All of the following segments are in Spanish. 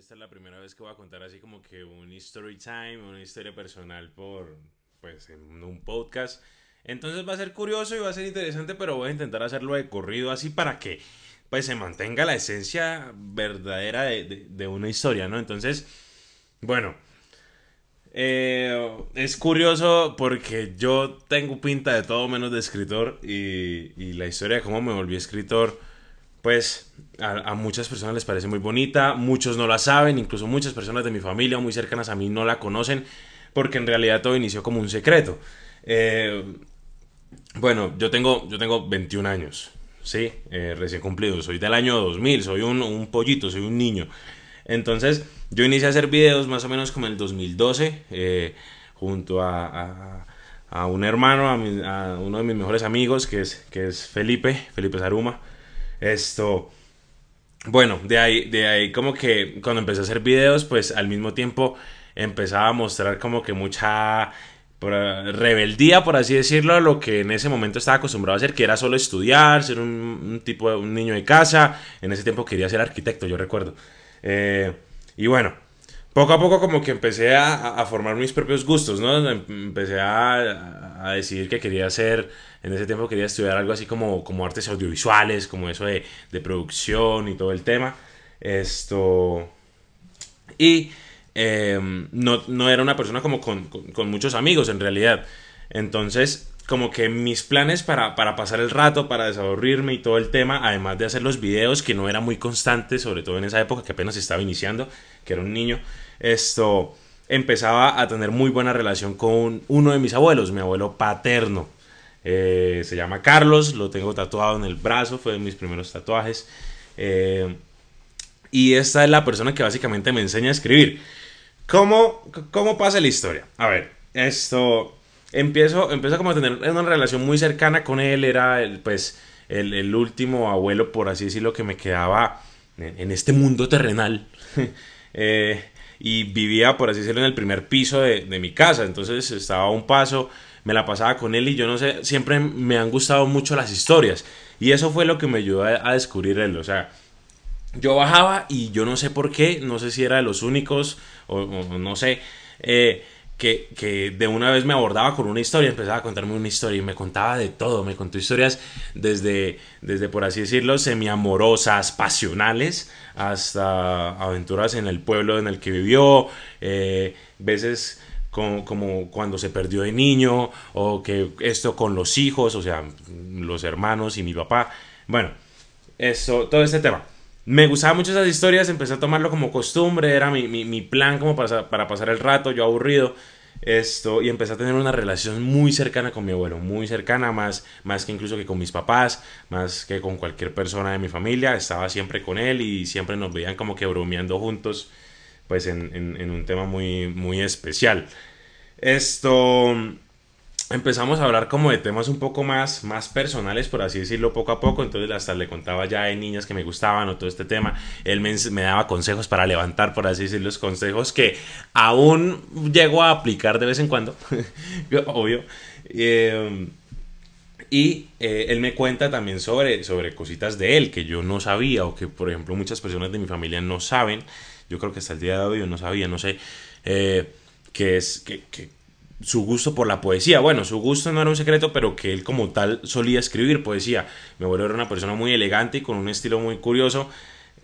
esta es la primera vez que voy a contar así como que un story time, una historia personal por, pues, en un podcast. Entonces va a ser curioso y va a ser interesante, pero voy a intentar hacerlo de corrido así para que, pues, se mantenga la esencia verdadera de, una historia, ¿no? Entonces, bueno, eh, es curioso porque yo tengo pinta de todo menos de escritor y, y la historia de cómo me volví escritor pues a, muchas personas les parece muy bonita, muchos no la saben, incluso muchas personas de mi familia muy cercanas a mí no la conocen, porque en realidad todo inició como un secreto. Eh, bueno, yo tengo, yo tengo 21 años, ¿sí? Eh, recién cumplido, soy del año 2000, soy un, pollito, soy un niño. Entonces, yo inicié a hacer videos más o menos como en el 2012, eh, junto a, un hermano, a, uno de mis mejores amigos, que es, que es Felipe, Felipe Zaruma. Esto, bueno, de ahí, de ahí como que cuando empecé a hacer videos, pues al mismo tiempo empezaba a mostrar como que mucha rebeldía, por así decirlo, a lo que en ese momento estaba acostumbrado a hacer, que era solo estudiar, ser un, tipo un niño de casa. En ese tiempo quería ser arquitecto, yo recuerdo. Eh, y bueno, poco a poco como que empecé a, formar mis propios gustos, ¿no? Empecé a, a, decidir que quería hacer, en ese tiempo quería estudiar algo así como, como artes audiovisuales, como eso de, de producción y todo el tema. Esto... Y em, no, no, era una persona como con, con, muchos amigos en realidad. Entonces, como que mis planes para, para, pasar el rato, para desaburrirme y todo el tema, además de hacer los videos, que no era muy constante, sobre todo en esa época que apenas estaba iniciando, que era un niño, esto empezaba a tener muy buena relación con uno de mis abuelos, mi abuelo paterno. Eh, se llama Carlos, lo tengo tatuado en el brazo, fue de mis primeros tatuajes. Eh, y esta es la persona que básicamente me enseña a escribir. ¿Cómo, cómo pasa la historia? A ver, esto empiezo, empiezo como a tener una relación muy cercana con él, era el, pues el, el último abuelo, por así decirlo, que me quedaba en este mundo terrenal. Eh, y vivía, por así decirlo, en el primer piso de, mi casa. Entonces estaba a un paso, me la pasaba con él y yo no sé, siempre me han gustado mucho las historias. Y eso fue lo que me ayudó a, descubrir él. O sea, yo bajaba y yo no sé por qué, no sé si era de los únicos o, no sé. Eh, que, de una vez me abordaba con una historia, empezaba a contarme una historia y me contaba de todo, me contó historias desde, desde por así decirlo, semiamorosas, pasionales, hasta aventuras en el pueblo en el que vivió, eh, veces como, como, cuando se perdió de niño, o que esto con los hijos, o sea, los hermanos y mi papá, bueno, eso, todo este tema. Me gustaban mucho esas historias, empecé a tomarlo como costumbre, era mi, mi, plan como para, para, pasar el rato, yo aburrido. Esto, y empecé a tener una relación muy cercana con mi abuelo, muy cercana, más, más que incluso que con mis papás, más que con cualquier persona de mi familia. Estaba siempre con él y siempre nos veían como que bromeando juntos, pues en, en, en un tema muy, muy especial. Esto empezamos a hablar como de temas un poco más, más personales, por así decirlo, poco a poco. Entonces hasta le contaba ya de niñas que me gustaban o todo este tema. Él me, daba consejos para levantar, por así decirlo, los consejos que aún llego a aplicar de vez en cuando, obvio. Eh, y eh, él me cuenta también sobre, sobre cositas de él que yo no sabía o que, por ejemplo, muchas personas de mi familia no saben. Yo creo que hasta el día de hoy yo no sabía, no sé, eh, es que, que su gusto por la poesía. Bueno, su gusto no era un secreto, pero que él como tal solía escribir poesía. Mi abuelo era una persona muy elegante y con un estilo muy curioso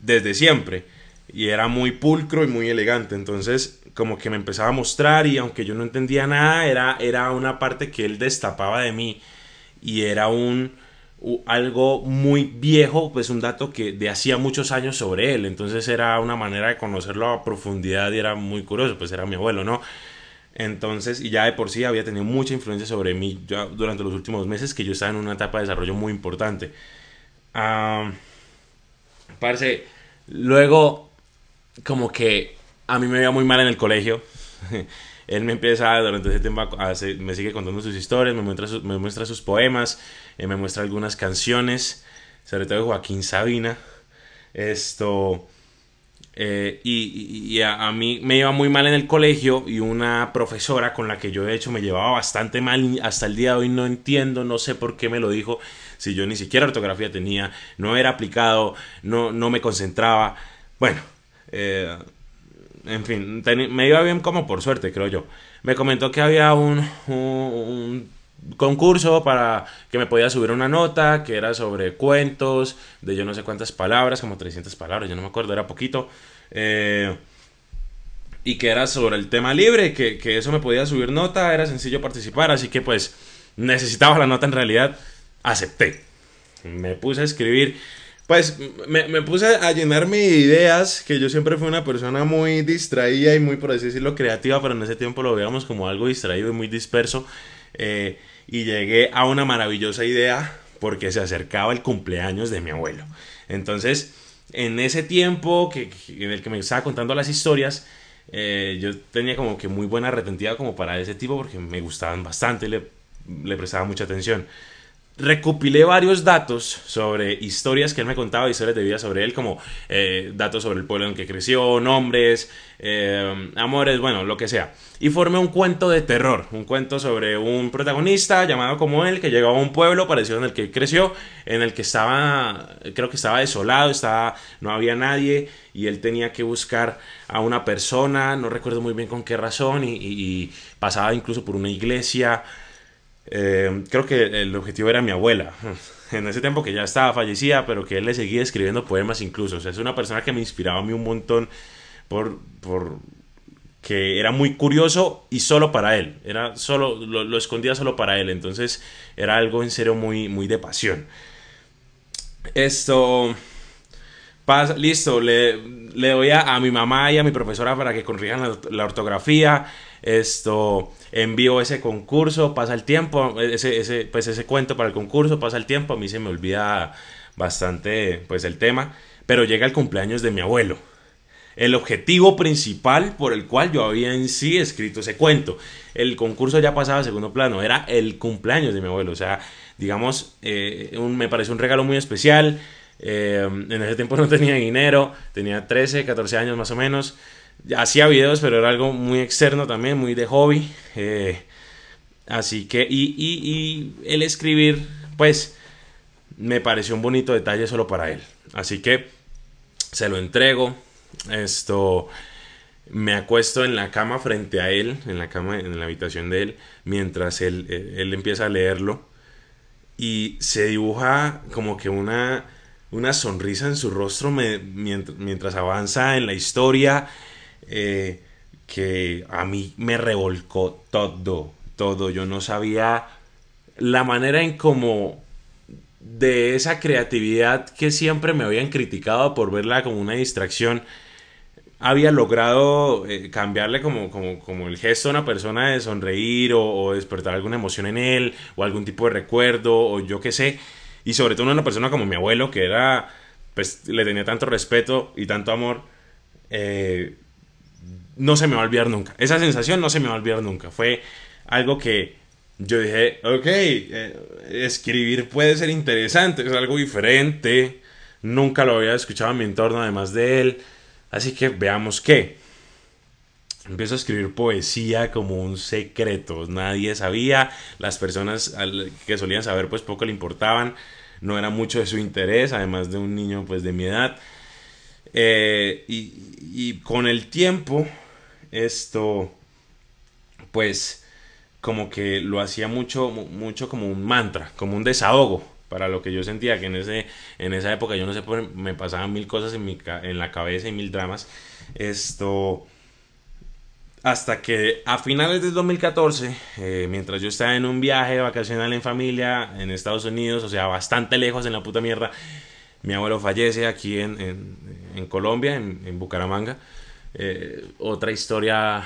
desde siempre. Y era muy pulcro y muy elegante. Entonces, como que me empezaba a mostrar y aunque yo no entendía nada, era, era una parte que él destapaba de mí. Y era un algo muy viejo, pues un dato que de hacía muchos años sobre él. Entonces era una manera de conocerlo a profundidad y era muy curioso, pues era mi abuelo, ¿no? Entonces, y ya de por sí había tenido mucha influencia sobre mí durante los últimos meses que yo estaba en una etapa de desarrollo muy importante. Um, parce, luego, como que a mí me veía muy mal en el colegio. Él me empieza durante ese tiempo me sigue contando sus historias, me muestra, me muestra sus poemas, eh, me muestra algunas canciones, sobre todo Joaquín Sabina. Esto, eh, y, a, mí me iba muy mal en el colegio y una profesora con la que yo de hecho me llevaba bastante mal hasta el día de hoy no entiendo, no sé por qué me lo dijo, si yo ni siquiera ortografía tenía, no era aplicado, no, no me concentraba. Bueno, eh, en fin, me iba bien como por suerte, creo yo. Me comentó que había un, un, concurso para que me podía subir una nota, que era sobre cuentos, de yo no sé cuántas palabras, como 300 palabras, yo no me acuerdo, era poquito. Eh, y que era sobre el tema libre, que, que eso me podía subir nota, era sencillo participar, así que pues necesitaba la nota en realidad, acepté. Me puse a escribir pues me, puse a llenarme de ideas, que yo siempre fui una persona muy distraída y muy, por así decirlo, creativa, pero en ese tiempo lo veíamos como algo distraído y muy disperso. Eh, y llegué a una maravillosa idea porque se acercaba el cumpleaños de mi abuelo. Entonces, en ese tiempo que, en el que me estaba contando las historias, eh, yo tenía como que muy buena retentiva como para ese tipo porque me gustaban bastante, le, le prestaba mucha atención recopilé varios datos sobre historias que él me contaba, historias de vida sobre él, como eh, datos sobre el pueblo en que creció, nombres, eh, amores, bueno, lo que sea. Y formé un cuento de terror, un cuento sobre un protagonista llamado como él, que llegaba a un pueblo parecido en el que creció, en el que estaba, creo que estaba desolado, estaba, no había nadie, y él tenía que buscar a una persona, no recuerdo muy bien con qué razón, y pasaba incluso por una iglesia. Eh, creo que el objetivo era mi abuela. En ese tiempo que ya estaba fallecida, pero que él le seguía escribiendo poemas incluso. O sea, es una persona que me inspiraba a mí un montón por, por que era muy curioso y solo para él. Era solo, lo, escondía solo para él. Entonces era algo en serio muy, muy de pasión. Esto. Listo, le, le doy a, a, mi mamá y a mi profesora para que corrijan la ortografía esto envío ese concurso, pasa el tiempo, ese, ese, pues ese cuento para el concurso, pasa el tiempo, a mí se me olvida bastante pues el tema, pero llega el cumpleaños de mi abuelo. El objetivo principal por el cual yo había en sí escrito ese cuento. El concurso ya pasaba a segundo plano, era el cumpleaños de mi abuelo. O sea, digamos, eh, me parece un regalo muy especial. Eh, en ese tiempo no tenía dinero, tenía 13, 14 años más o menos hacía videos, pero era algo muy externo también, muy de hobby. Eh, así que, y, el escribir, pues, me pareció un bonito detalle solo para él. Así que se lo entrego. Esto me acuesto en la cama frente a él, en la cama, en la habitación de él, mientras él, él, empieza a leerlo. Y se dibuja como que una, una sonrisa en su rostro mientras avanza en la historia eh, que a mí me revolcó todo, todo. Yo no sabía la manera en cómo de esa creatividad que siempre me habían criticado por verla como una distracción, había logrado eh, cambiarle como, como, como, el gesto a una persona de sonreír o, despertar alguna emoción en él o algún tipo de recuerdo o yo qué sé. Y sobre todo una persona como mi abuelo que era, pues le tenía tanto respeto y tanto amor. Eh, no se me va a olvidar nunca. Esa sensación no se me va a olvidar nunca. Fue algo que yo dije, ok, eh, escribir puede ser interesante, es algo diferente. Nunca lo había escuchado en mi entorno además de él. Así que veamos qué. Empiezo a escribir poesía como un secreto. Nadie sabía. Las personas que solían saber pues poco le importaban. No era mucho de su interés, además de un niño pues de mi edad. Eh, y, y con el tiempo esto, pues, como que lo hacía mucho, mucho como un mantra, como un desahogo para lo que yo sentía que en, ese, en esa época yo no sé, me pasaban mil cosas en, mi, en la cabeza y mil dramas. Esto, hasta que a finales del 2014, eh, mientras yo estaba en un viaje vacacional en familia en Estados Unidos, o sea, bastante lejos en la puta mierda, mi abuelo fallece aquí en, en, Colombia, en Bucaramanga. Eh, otra historia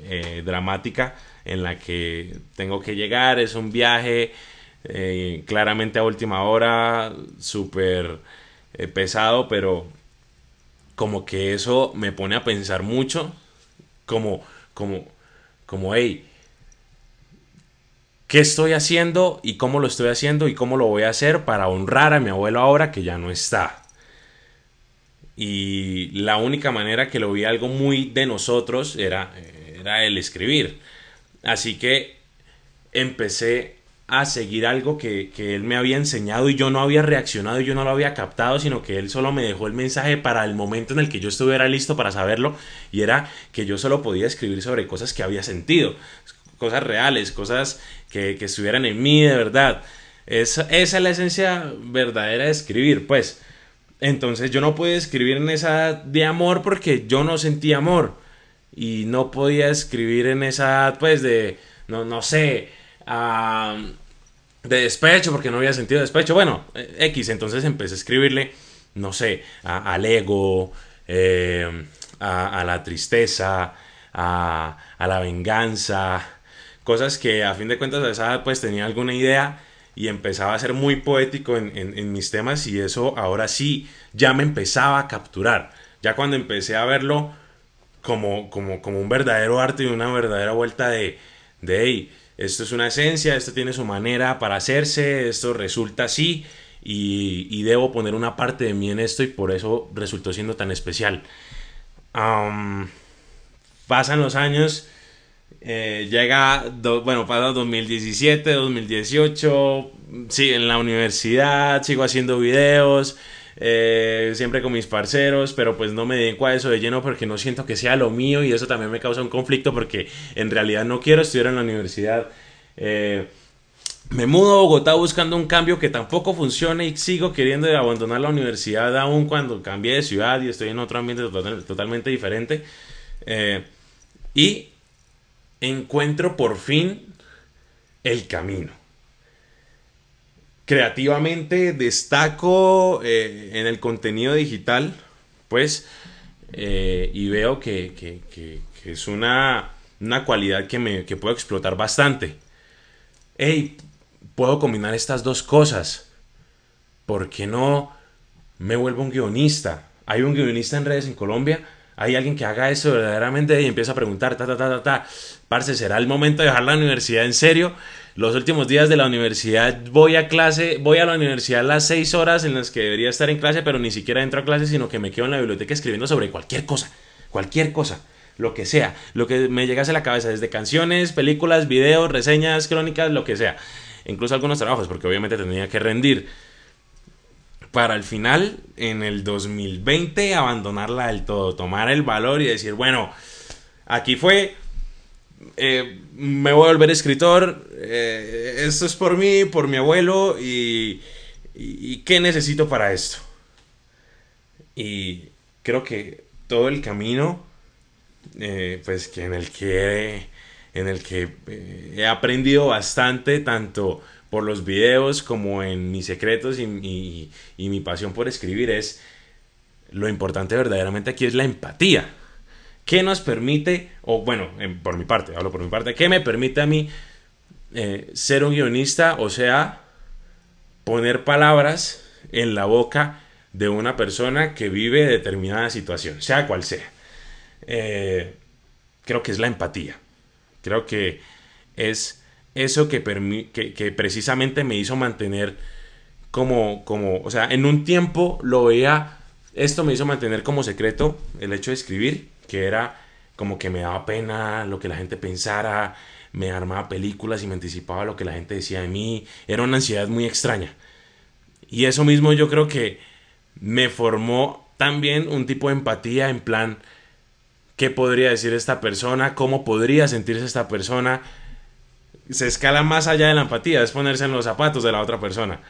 eh, dramática en la que tengo que llegar, es un viaje eh, claramente a última hora, súper pesado, pero como que eso me pone a pensar mucho, como, como, como, hey, ¿qué estoy haciendo y cómo lo estoy haciendo y cómo lo voy a hacer para honrar a mi abuelo ahora que ya no está? Y la única manera que lo vi algo muy de nosotros era, era el escribir. Así que empecé a seguir algo que, él me había enseñado y yo no había reaccionado y yo no lo había captado, sino que él solo me dejó el mensaje para el momento en el que yo estuviera listo para saberlo y era que yo solo podía escribir sobre cosas que había sentido, cosas reales, cosas que, que estuvieran en mí de verdad. esa es la esencia verdadera de escribir, pues. Entonces yo no podía escribir en esa de amor porque yo no sentía amor y no podía escribir en esa pues de no no sé de despecho porque no había sentido despecho. Bueno, X, entonces empecé a escribirle, no sé, al ego, eh, a, la tristeza, a, la venganza, cosas que a fin de cuentas a esa pues tenía alguna idea y empezaba a ser muy poético en, mis temas y eso ahora sí ya me empezaba a capturar. Ya cuando empecé a verlo como, como, como un verdadero arte y una verdadera vuelta de, de esto es una esencia, esto tiene su manera para hacerse, esto resulta así y, debo poner una parte de mí en esto y por eso resultó siendo tan especial. pasan los años, eh, llega, bueno, pasa 2017, 2018, sí, en la universidad, sigo haciendo videos, eh, siempre con mis parceros, pero pues no me dedico a eso de lleno porque no siento que sea lo mío y eso también me causa un conflicto porque en realidad no quiero estudiar en la universidad. Eh, me mudo a Bogotá buscando un cambio que tampoco funcione y sigo queriendo abandonar la universidad aún cuando cambié de ciudad y estoy en otro ambiente totalmente diferente. Y encuentro por fin el camino creativamente destaco eh, en el contenido digital, pues, eh, y veo que, es una, cualidad que, me, puedo explotar bastante. Hey, puedo combinar estas dos cosas. ¿Por qué no me vuelvo un guionista? Hay un guionista en redes en Colombia. Hay alguien que haga eso verdaderamente y empieza a preguntar, ta, ta, ta, ta, ta. Parce, ¿será el momento de dejar la universidad en serio? los últimos días de la universidad voy a clase, voy a la universidad las seis horas en las que debería estar en clase, pero ni siquiera entro a clase, sino que me quedo en la biblioteca escribiendo sobre cualquier cosa, cualquier cosa, lo que sea, lo que me llegase a la cabeza, desde canciones, películas, videos, reseñas, crónicas, lo que sea, incluso algunos trabajos, porque obviamente tenía que rendir. Para el final, en el 2020, abandonarla del todo, tomar el valor y decir, bueno, aquí fue, eh, me voy a volver escritor, eh, esto es por mí, por mi abuelo y, y, qué necesito para esto. Y creo que todo el camino, eh, pues que en el que, en el que he aprendido bastante, tanto por los videos como en mis secretos y, mi pasión por escribir, es lo importante verdaderamente aquí es la empatía. ¿Qué nos permite, o bueno, por mi parte, hablo por mi parte, qué me permite a mí eh, ser un guionista? O sea, poner palabras en la boca de una persona que vive determinada situación, sea cual sea. Eh, creo que es la empatía. Creo que es eso que, que, precisamente me hizo mantener como, como, o sea, en un tiempo lo veía, esto me hizo mantener como secreto el hecho de escribir que era como que me daba pena lo que la gente pensara, me armaba películas y me anticipaba lo que la gente decía de mí, era una ansiedad muy extraña. Y eso mismo yo creo que me formó también un tipo de empatía en plan, ¿qué podría decir esta persona? ¿Cómo podría sentirse esta persona? Se escala más allá de la empatía, es ponerse en los zapatos de la otra persona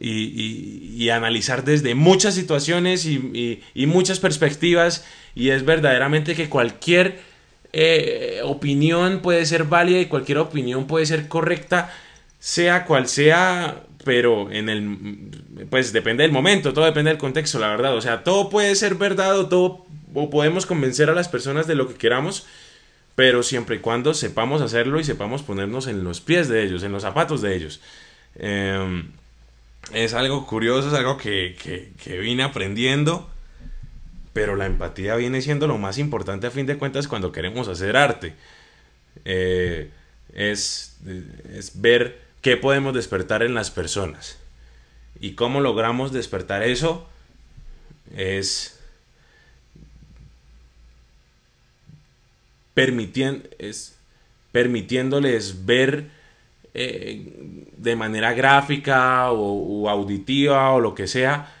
y, analizar desde muchas situaciones y, muchas perspectivas y es verdaderamente que cualquier eh, opinión puede ser válida y cualquier opinión puede ser correcta, sea cual sea, pero en el, pues depende del momento, todo depende del contexto, la verdad, o sea, todo puede ser verdad o todo, o podemos convencer a las personas de lo que queramos, pero siempre y cuando sepamos hacerlo y sepamos ponernos en los pies de ellos, en los zapatos de ellos. Eh, es algo curioso, es algo que, vine aprendiendo, pero la empatía viene siendo lo más importante a fin de cuentas cuando queremos hacer arte. Eh, es, es ver qué podemos despertar en las personas. Y cómo logramos despertar eso es es permitiéndoles ver eh, de manera gráfica o, auditiva o lo que sea,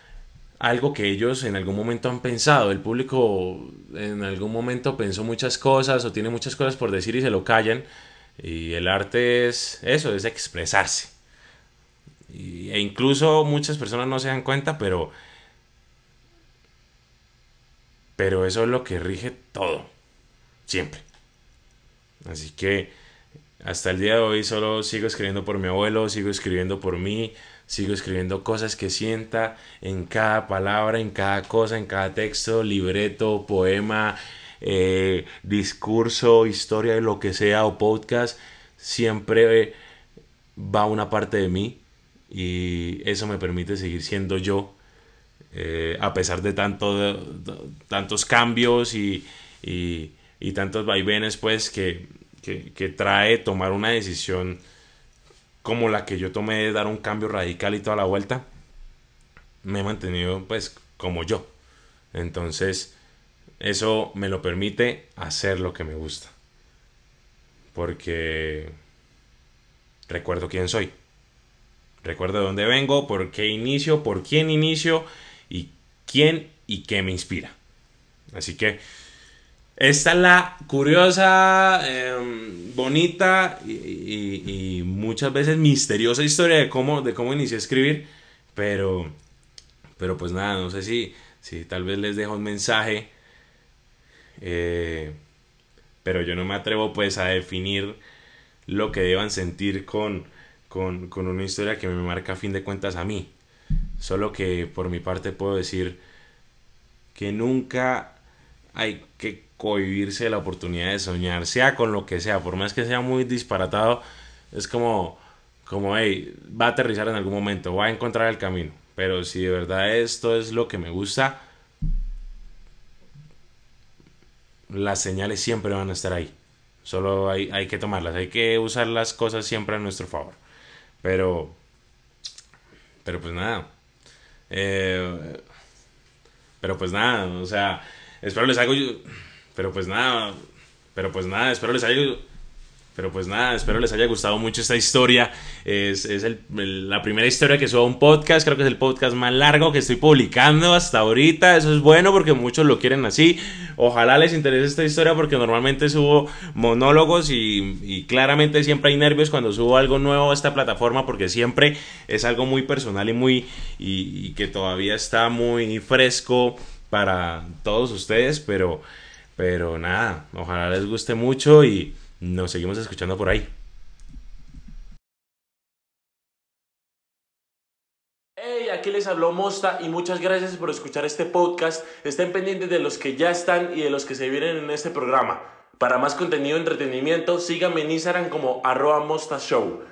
algo que ellos en algún momento han pensado. El público en algún momento pensó muchas cosas o tiene muchas cosas por decir y se lo callan. Y el arte es eso, es expresarse. e incluso muchas personas no se dan cuenta, pero pero eso es lo que rige todo, siempre. Así que hasta el día de hoy solo sigo escribiendo por mi abuelo, sigo escribiendo por mí, sigo escribiendo cosas que sienta en cada palabra, en cada cosa, en cada texto, libreto, poema, eh, discurso, historia, lo que sea o podcast, siempre va una parte de mí y eso me permite seguir siendo yo eh, a pesar de, tanto, tantos cambios y, y, tantos vaivenes pues que, que, trae tomar una decisión como la que yo tomé de dar un cambio radical y toda la vuelta, me he mantenido pues como yo. Entonces, eso me lo permite hacer lo que me gusta. Porque recuerdo quién soy. Recuerdo de dónde vengo, por qué inicio, por quién inicio y quién y qué me inspira. Así que esta es la curiosa, em, bonita y, muchas veces misteriosa historia de cómo, de cómo inicié a escribir. Pero, pero pues nada, no sé si, si tal vez les dejo un mensaje. Eh, pero yo no me atrevo pues a definir lo que deban sentir con, con, con una historia que me marca a fin de cuentas a mí. Solo que por mi parte puedo decir que nunca hay que cohibirse de la oportunidad de soñar, sea con lo que sea, por más que sea muy disparatado, es como, como, hey, va a aterrizar en algún momento, va a encontrar el camino. Pero si de verdad esto es lo que me gusta, las señales siempre van a estar ahí. Solo hay, hay que tomarlas, hay que usar las cosas siempre a nuestro favor. Pero, pero pues nada, eh, pero pues nada, o sea, espero les hago... Pero pues nada, pero pues nada, espero les haya... Pero pues nada, espero les haya gustado mucho esta historia. Es, es el, la primera historia que subo a un podcast. Creo que es el podcast más largo que estoy publicando hasta ahorita. Eso es bueno porque muchos lo quieren así. Ojalá les interese esta historia porque normalmente subo monólogos y, claramente siempre hay nervios cuando subo algo nuevo a esta plataforma porque siempre es algo muy personal y muy y que todavía está muy fresco para todos ustedes. Pero, pero nada, ojalá les guste mucho y nos seguimos escuchando por ahí. Hey, aquí les habló Mosta y muchas gracias por escuchar este podcast. Estén pendientes de los que ya están y de los que se vienen en este programa. Para más contenido de entretenimiento, síganme en Instagram como arroba Mosta Show.